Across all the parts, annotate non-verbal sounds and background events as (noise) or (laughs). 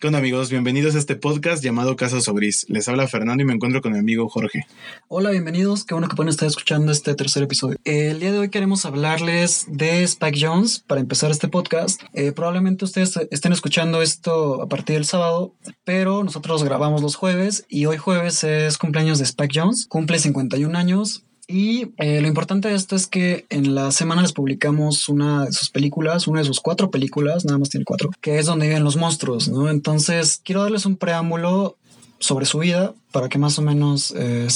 ¿Qué onda amigos? Bienvenidos a este podcast llamado Caso Sobris. Les habla Fernando y me encuentro con mi amigo Jorge. Hola, bienvenidos. Qué bueno que pueden estar escuchando este tercer episodio. El día de hoy queremos hablarles de Spike Jones para empezar este podcast. Eh, probablemente ustedes estén escuchando esto a partir del sábado, pero nosotros grabamos los jueves y hoy jueves es cumpleaños de Spike Jones. Cumple 51 años. Y eh, lo importante de esto es que en la semana les publicamos una de sus películas, una de sus cuatro películas, nada más tiene cuatro, que es donde viven los monstruos, ¿no? Entonces, quiero darles un preámbulo sobre su vida para que más o menos eh,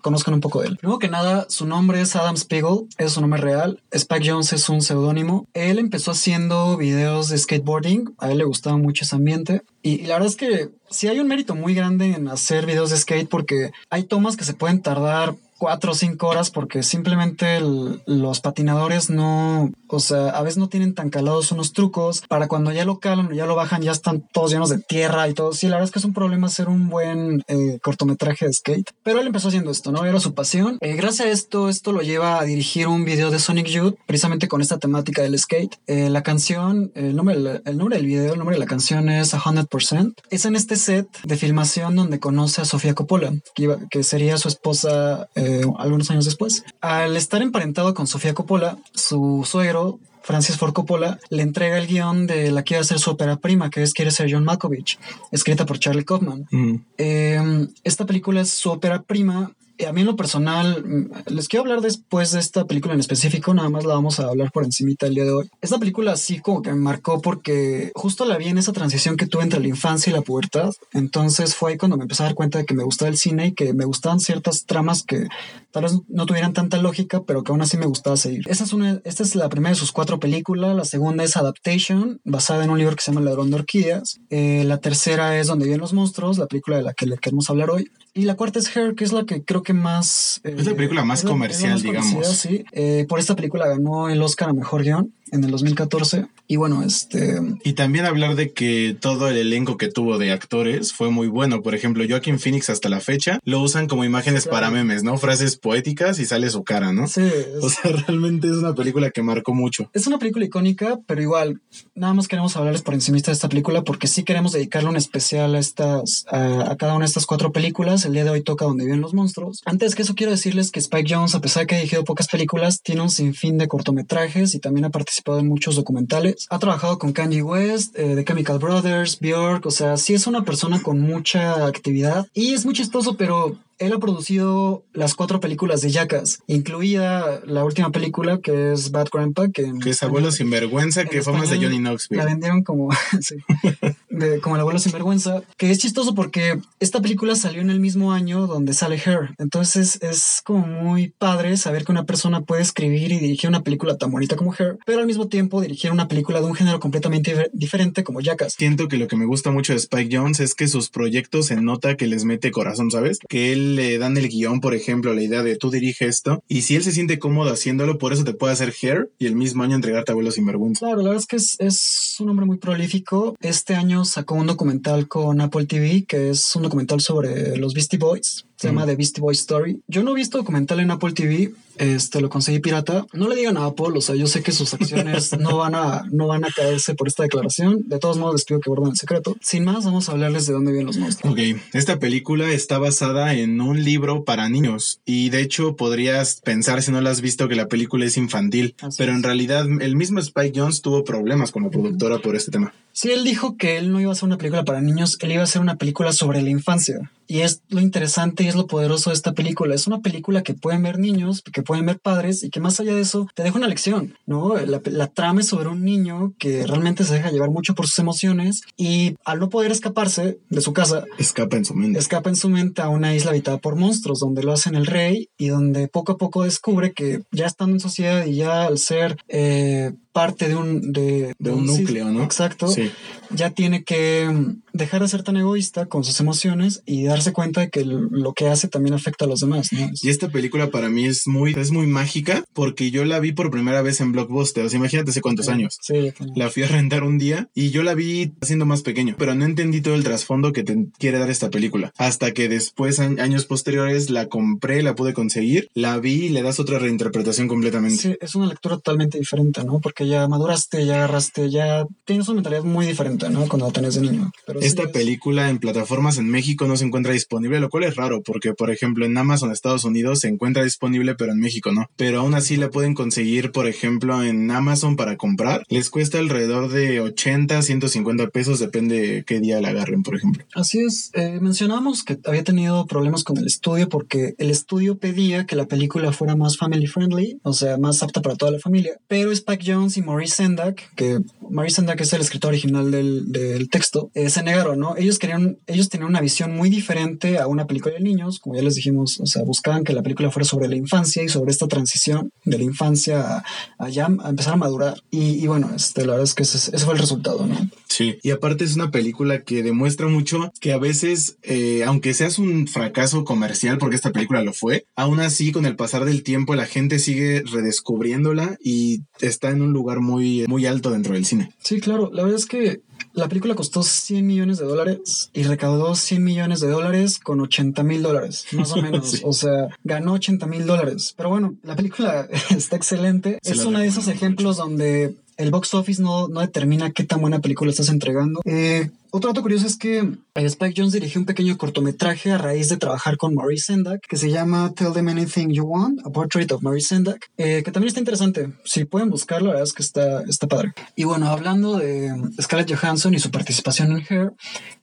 conozcan un poco de él. Primero que nada, su nombre es Adam Spiegel, es su nombre real. Spike Jones es un seudónimo. Él empezó haciendo videos de skateboarding, a él le gustaba mucho ese ambiente. Y, la verdad es que sí hay un mérito muy grande en hacer videos de skate porque hay tomas que se pueden tardar cuatro o cinco horas porque simplemente los patinadores no, o sea, a veces no tienen tan calados unos trucos. Para cuando ya lo calan ya lo bajan, ya están todos llenos de tierra y todo. Sí, la verdad es que es un problema hacer un buen eh, de skate. Pero él empezó haciendo esto, ¿no? Era su pasión. Eh, gracias a esto, esto lo lleva a dirigir un video de Sonic Youth, precisamente con esta temática del skate. Eh, la canción, el nombre, el nombre del video, el nombre de la canción es 100%. Es en este set de filmación donde conoce a Sofía Coppola, que, que sería su esposa. Eh, algunos años después. Al estar emparentado con Sofía Coppola, su suegro Francis Ford Coppola le entrega el guion de la que iba a ser su ópera prima, que es Quiere ser John Malkovich, escrita por Charlie Kaufman. Mm. Eh, esta película es su ópera prima a mí en lo personal, mm, les quiero hablar después de esta película en específico, nada más la vamos a hablar por encimita el día de hoy. Esta película sí como que me marcó porque justo la vi en esa transición que tuve entre la infancia y la pubertad, entonces fue ahí cuando me empecé a dar cuenta de que me gustaba el cine y que me gustaban ciertas tramas que tal vez no tuvieran tanta lógica, pero que aún así me gustaba seguir. Esta es, una, esta es la primera de sus cuatro películas, la segunda es Adaptation, basada en un libro que se llama ladrón de orquídeas, eh, la tercera es Donde viven los monstruos, la película de la que le queremos hablar hoy, y la cuarta es Hair, que es la que creo que más... es la película más eh, comercial, digamos. sí. Eh, por esta película ganó el Oscar a Mejor Guión en el 2014. Y bueno, este... Y también hablar de que todo el elenco que tuvo de actores fue muy bueno. Por ejemplo, Joaquin Phoenix hasta la fecha lo usan como imágenes para memes, ¿no? Frases poéticas y sale su cara, ¿no? Sí. (laughs) O sea, realmente es una película que marcó mucho. Es una película icónica, pero igual, nada más queremos hablarles por encima de esta película porque sí queremos dedicarle un especial a estas, a, cada una de estas cuatro películas. El día de hoy toca donde viven los monstruos. Antes que eso quiero decirles que Spike Jones, a pesar de que ha dirigido pocas películas, tiene un sinfín de cortometrajes y también ha participado en muchos documentales. Ha trabajado con Kanye West, eh, The Chemical Brothers, Bjork, o sea, sí es una persona con mucha actividad y es muy chistoso, pero él ha producido las cuatro películas de Jackass, incluida la última película que es Bad Grandpa, que, es Abuelo Sinvergüenza, que fue más de Johnny Knoxville. La vendieron como, (laughs) como el Abuelo Sinvergüenza, que es chistoso porque esta película salió en el mismo año donde sale Her. Entonces es como muy padre saber que una persona puede escribir y dirigir una película tan bonita como Her, pero al mismo tiempo dirigir una película de un género completamente diferente como Jackass. Siento que lo que me gusta mucho de Spike Jones es que sus proyectos se nota que les mete corazón, ¿sabes? Que él le dan el guion, por ejemplo, la idea de tú dirige esto, y si él se siente cómodo haciéndolo, por eso te puede hacer Hair y el mismo año entregarte a sin vergüenza. Claro, la verdad es que es, es un hombre muy prolífico. Este año sacó un documental con Apple TV, que es un documental sobre los Beastie Boys. Se llama The Beastie Boys Story. Yo no he visto documental en Apple TV, este lo conseguí pirata. No le digan a Apple, o sea, yo sé que sus acciones (laughs) no van a no van a caerse por esta declaración. De todos modos, les pido que guarden el secreto. Sin más, vamos a hablarles de dónde vienen los monstruos. Ok, esta película está basada en un libro para niños y de hecho podrías pensar si no la has visto que la película es infantil, pero en realidad el mismo Spike Jones tuvo problemas con la productora por este tema. Sí, él dijo que él no iba a hacer una película para niños, él iba a hacer una película sobre la infancia. Y es lo interesante y es lo poderoso de esta película. Es una película que pueden ver niños, que pueden ver padres y que más allá de eso te deja una lección, ¿no? La, trama es sobre un niño que realmente se deja llevar mucho por sus emociones y al no poder escaparse de su casa, escapa en su mente. Escapa en su mente a una isla habitada por monstruos donde lo hacen el rey y donde poco a poco descubre que ya estando en sociedad y ya al ser eh, parte de un, de, un, núcleo, ¿no? Exacto. Sí. Ya tiene que mm, dejar de ser tan egoísta con sus emociones y darse cuenta de que lo que hace también afecta a los demás. Y esta película para mí es muy, es muy mágica porque yo la vi por primera vez en Blockbuster. O sea, imagínate hace cuántos años. Sí, La fui a rentar un día y yo la vi siendo más pequeño, pero no entendí todo el trasfondo que te quiere dar esta película. Hasta que después, años posteriores, la compré, la pude conseguir, la vi y le das otra reinterpretación completamente. Sí, es una lectura totalmente diferente, ¿no? Porque ya maduraste, ya agarraste, ya tienes una mentalidad muy diferente. ¿No? Cuando tenés de niño. Pero Esta sí es- película en plataformas en México no se encuentra disponible, lo cual es raro porque, por ejemplo, en Amazon Estados Unidos se encuentra disponible, pero en México no. Pero aún así la pueden conseguir, por ejemplo, en Amazon para comprar. Les cuesta alrededor de 80, 150 pesos, depende qué día la agarren, por ejemplo. Así es, eh, mencionamos que había tenido problemas con el estudio porque el estudio pedía que la película fuera más family friendly, o sea, más apta para toda la familia. Pero Spike Jones y Maurice Sendak, que Maurice Sendak es el escritor original del, del texto, eh, se negaron, ¿no? Ellos querían, ellos tenían una visión muy diferente a una película de niños, como ya les dijimos, o sea, buscaban que la película fuera sobre la infancia y sobre esta transición de la infancia a, a ya a empezar a madurar. Y, y bueno, este, la verdad es que ese, ese fue el resultado, ¿no? Sí, y aparte es una película que demuestra mucho que a veces, eh, aunque seas un fracaso comercial, porque esta película lo fue, aún así con el pasar del tiempo la gente sigue redescubriéndola y está en un lugar muy, muy alto dentro del cine. Sí, claro. La verdad es que la película costó 100 millones de dólares y recaudó 100 millones de dólares con 80 mil dólares, más o (laughs) menos. Sí. O sea, ganó 80 mil dólares. Pero bueno, la película (laughs) está excelente. Se es uno de esos ejemplos donde el box office no, no determina qué tan buena película estás entregando. Eh, otro dato curioso es que eh, Spike Jones dirigió un pequeño cortometraje a raíz de trabajar con Maurice Sendak que se llama Tell Them Anything You Want, A Portrait of Maurice Sendak, eh, que también está interesante. Si pueden buscarlo, la verdad es que está, está padre. Y bueno, hablando de Scarlett Johansson y su participación en Hair,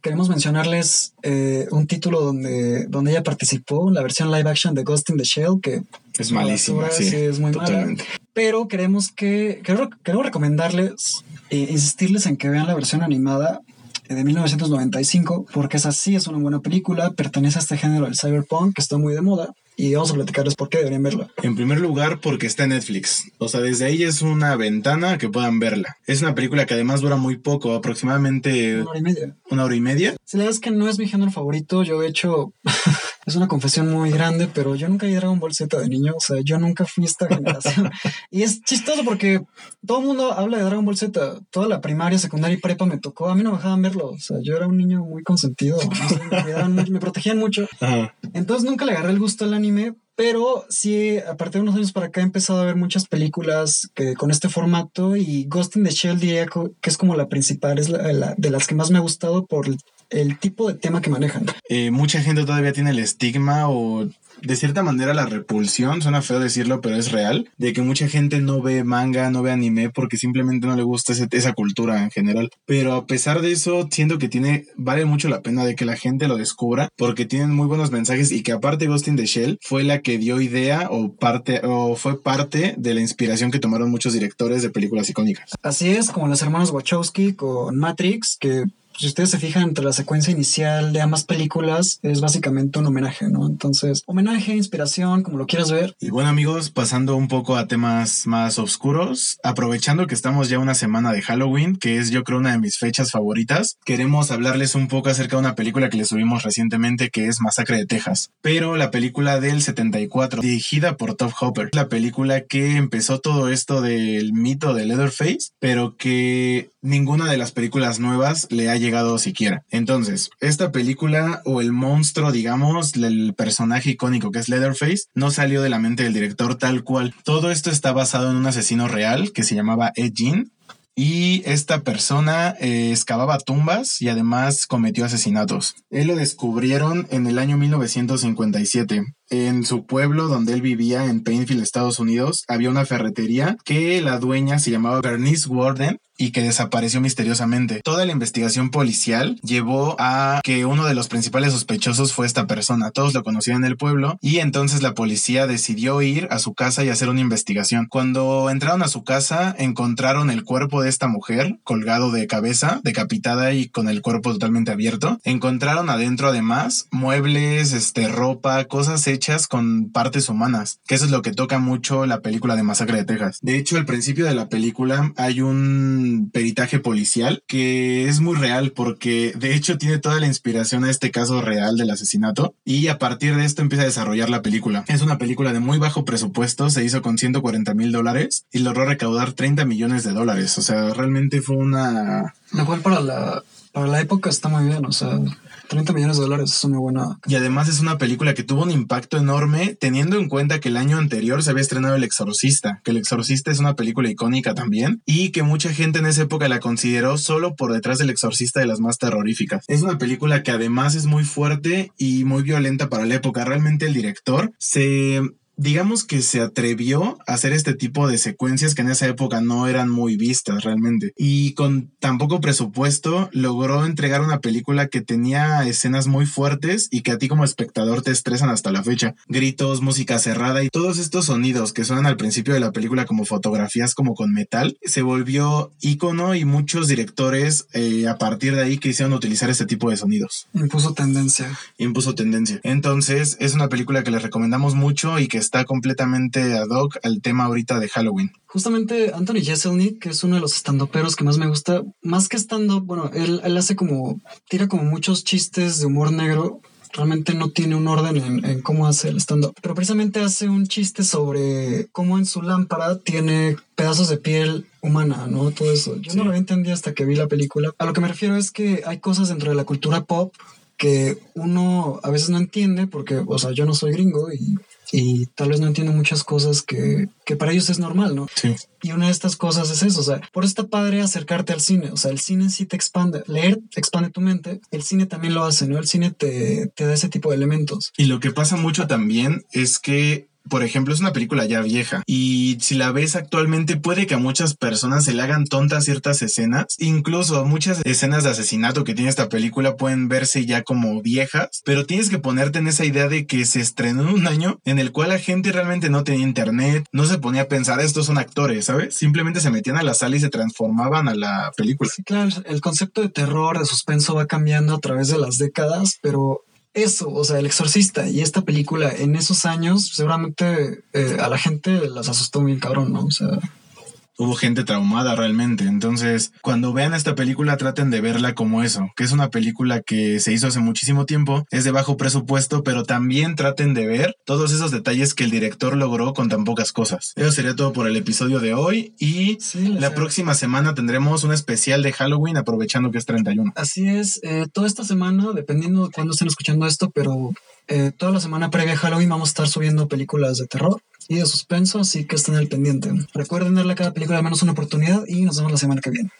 queremos mencionarles eh, un título donde, donde ella participó, la versión live action de Ghost in the Shell, que Es malísima, sí, es muy mala totalmente. pero queremos que queremos, queremos recomendarles e insistirles en que vean la versión animada eh, de 1995 porque esa sí es una buena película pertenece a este género del cyberpunk que está muy de moda y vamos a platicarles por qué deberían verla En primer lugar, porque está en Netflix. O sea, desde ahí es una ventana que puedan verla. Es una película que además dura muy poco, aproximadamente una hora y media una hora y media. si la verdad es que no es mi género favorito yo de hecho (laughs) es una confesión muy grande pero yo nunca vi Dragon Ball Z de niño o sea yo nunca fui esta (laughs) generación y es chistoso porque todo el mundo habla de Dragon Ball Z toda la primaria secundaria y prepa me tocó a mí no me dejaban verlo o sea yo era un niño muy consentido no sé, me, cuidaban mucho, me protegían mucho Ajá. entonces nunca le agarré el gusto al anime, pero sí, a partir de unos años para acá he empezado a ver muchas películas que, con este formato y Ghost in the Shell diría que es como la principal, es la, la- de las que más me ha gustado por el, tipo de tema que manejan. Eh, mucha gente todavía tiene el estigma o de cierta manera la repulsión, suena feo decirlo, pero es real, de que mucha gente no ve manga, no ve anime porque simplemente no le gusta ese- esa cultura en general. Pero a pesar de eso, siento que tiene, vale mucho la pena de que la gente lo descubra porque tienen muy buenos mensajes y que aparte Ghost in the Shell fue la que dio idea o parte o fue parte de la inspiración que tomaron muchos directores de películas icónicas. Así es, como los hermanos Wachowski con Matrix, que si ustedes se fijan entre la secuencia inicial de ambas películas, es básicamente un homenaje, ¿no? Entonces, homenaje, inspiración, como lo quieras ver. Y bueno amigos, pasando un poco a temas más oscuros, aprovechando que estamos ya una semana de Halloween, que es yo creo una de mis fechas favoritas, queremos hablarles un poco acerca de una película que les subimos recientemente que es Masacre de Texas, pero la película del 74, dirigida por Top Hopper, la película que empezó todo esto del mito de Leatherface, pero que ninguna de las películas nuevas le ha llegado siquiera. Entonces, esta película o el monstruo, digamos, el personaje icónico que es Leatherface, no salió de la mente del director tal cual. Todo esto está basado en un asesino real que se llamaba Ed Gein. Y esta persona eh, excavaba tumbas y además cometió asesinatos. Él lo descubrieron en el año 1957. En su pueblo donde él vivía en Painfield, Estados Unidos, había una ferretería que la dueña se llamaba Bernice Warden y que desapareció misteriosamente. Toda la investigación policial llevó a que uno de los principales sospechosos fue esta persona. Todos lo conocían en el pueblo y entonces la policía decidió ir a su casa y hacer una investigación. Cuando entraron a su casa encontraron el cuerpo de esta mujer colgado de cabeza, decapitada y con el cuerpo totalmente abierto. Encontraron adentro además muebles, este, ropa, cosas hechas con partes humanas, que eso es lo que toca mucho la película de Masacre de Texas. De hecho, al principio de la película hay un peritaje policial que es muy real porque de hecho tiene toda la inspiración a este caso real del asesinato y a partir de esto empieza a desarrollar la película. Es una película de muy bajo presupuesto, se hizo con 140 mil dólares y logró recaudar 30 millones de dólares. O sea, realmente fue una... Lo cual para la Para la época está muy bien, o sea, 30 millones de dólares es una buena. Y además es una película que tuvo un impacto enorme, teniendo en cuenta que el año anterior se había estrenado El Exorcista, que El Exorcista es una película icónica también, y que mucha gente en esa época la consideró solo por detrás del Exorcista de las más terroríficas. Es una película que además es muy fuerte y muy violenta para la época. Realmente el director se digamos que se atrevió a hacer este tipo de secuencias que en esa época no eran muy vistas realmente. Y con tan poco presupuesto logró entregar una película que tenía escenas muy fuertes y que a ti como espectador te estresan hasta la fecha. Gritos, música cerrada y todos estos sonidos que suenan al principio de la película como fotografías como con metal, se volvió ícono y muchos directores eh, a partir de ahí quisieron utilizar este tipo de sonidos. Impuso tendencia. Impuso tendencia. Entonces es una película que les recomendamos mucho y que está completamente ad hoc al tema ahorita de Halloween. Justamente Anthony Jeselnik, que es uno de los estandoperos que más me gusta, más que estando, bueno, él, él hace como, tira como muchos chistes de humor negro realmente no tiene un orden en, cómo hace el stand-up. Pero precisamente hace un chiste sobre cómo en su lámpara tiene pedazos de piel humana, ¿no? Todo eso. Yo no lo entendí hasta que vi la película. A lo que me refiero es que hay cosas dentro de la cultura pop que uno a veces no entiende porque, o sea, yo no soy gringo y y tal vez no entiendo muchas cosas que, que, para ellos es normal, ¿no? Sí. Y una de estas cosas es eso, o sea, por eso está padre acercarte al cine, o sea, el cine sí te expande, leer expande tu mente, el cine también lo hace, ¿no? El cine te, te da ese tipo de elementos. Y lo que pasa mucho también es que por ejemplo, es una película ya vieja y si la ves actualmente puede que a muchas personas se le hagan tontas ciertas escenas. Incluso muchas escenas de asesinato que tiene esta película pueden verse ya como viejas, pero tienes que ponerte en esa idea de que se estrenó en un año en el cual la gente realmente no tenía internet, no se ponía a pensar estos son actores, ¿sabes? Simplemente se metían a la sala y se transformaban a la película. Sí, claro, el concepto de terror, de suspenso va cambiando a través de las décadas, pero eso, o sea, El Exorcista y esta película en esos años, seguramente eh, a la gente las asustó bien cabrón, ¿no? O sea, hubo gente traumada realmente. Entonces, cuando vean esta película, traten de verla como eso, que es una película que se hizo hace muchísimo tiempo, es de bajo presupuesto, pero también traten de ver todos esos detalles que el director logró con tan pocas cosas. Eso sería todo por el episodio de hoy y la próxima semana tendremos un especial de Halloween aprovechando que es 31. Así es, eh, toda esta semana, dependiendo de cuándo estén escuchando esto, pero eh, toda la semana previa a Halloween vamos a estar subiendo películas de terror y de suspenso, así que estén al pendiente. Recuerden darle a cada película al menos una oportunidad y nos vemos la semana que viene.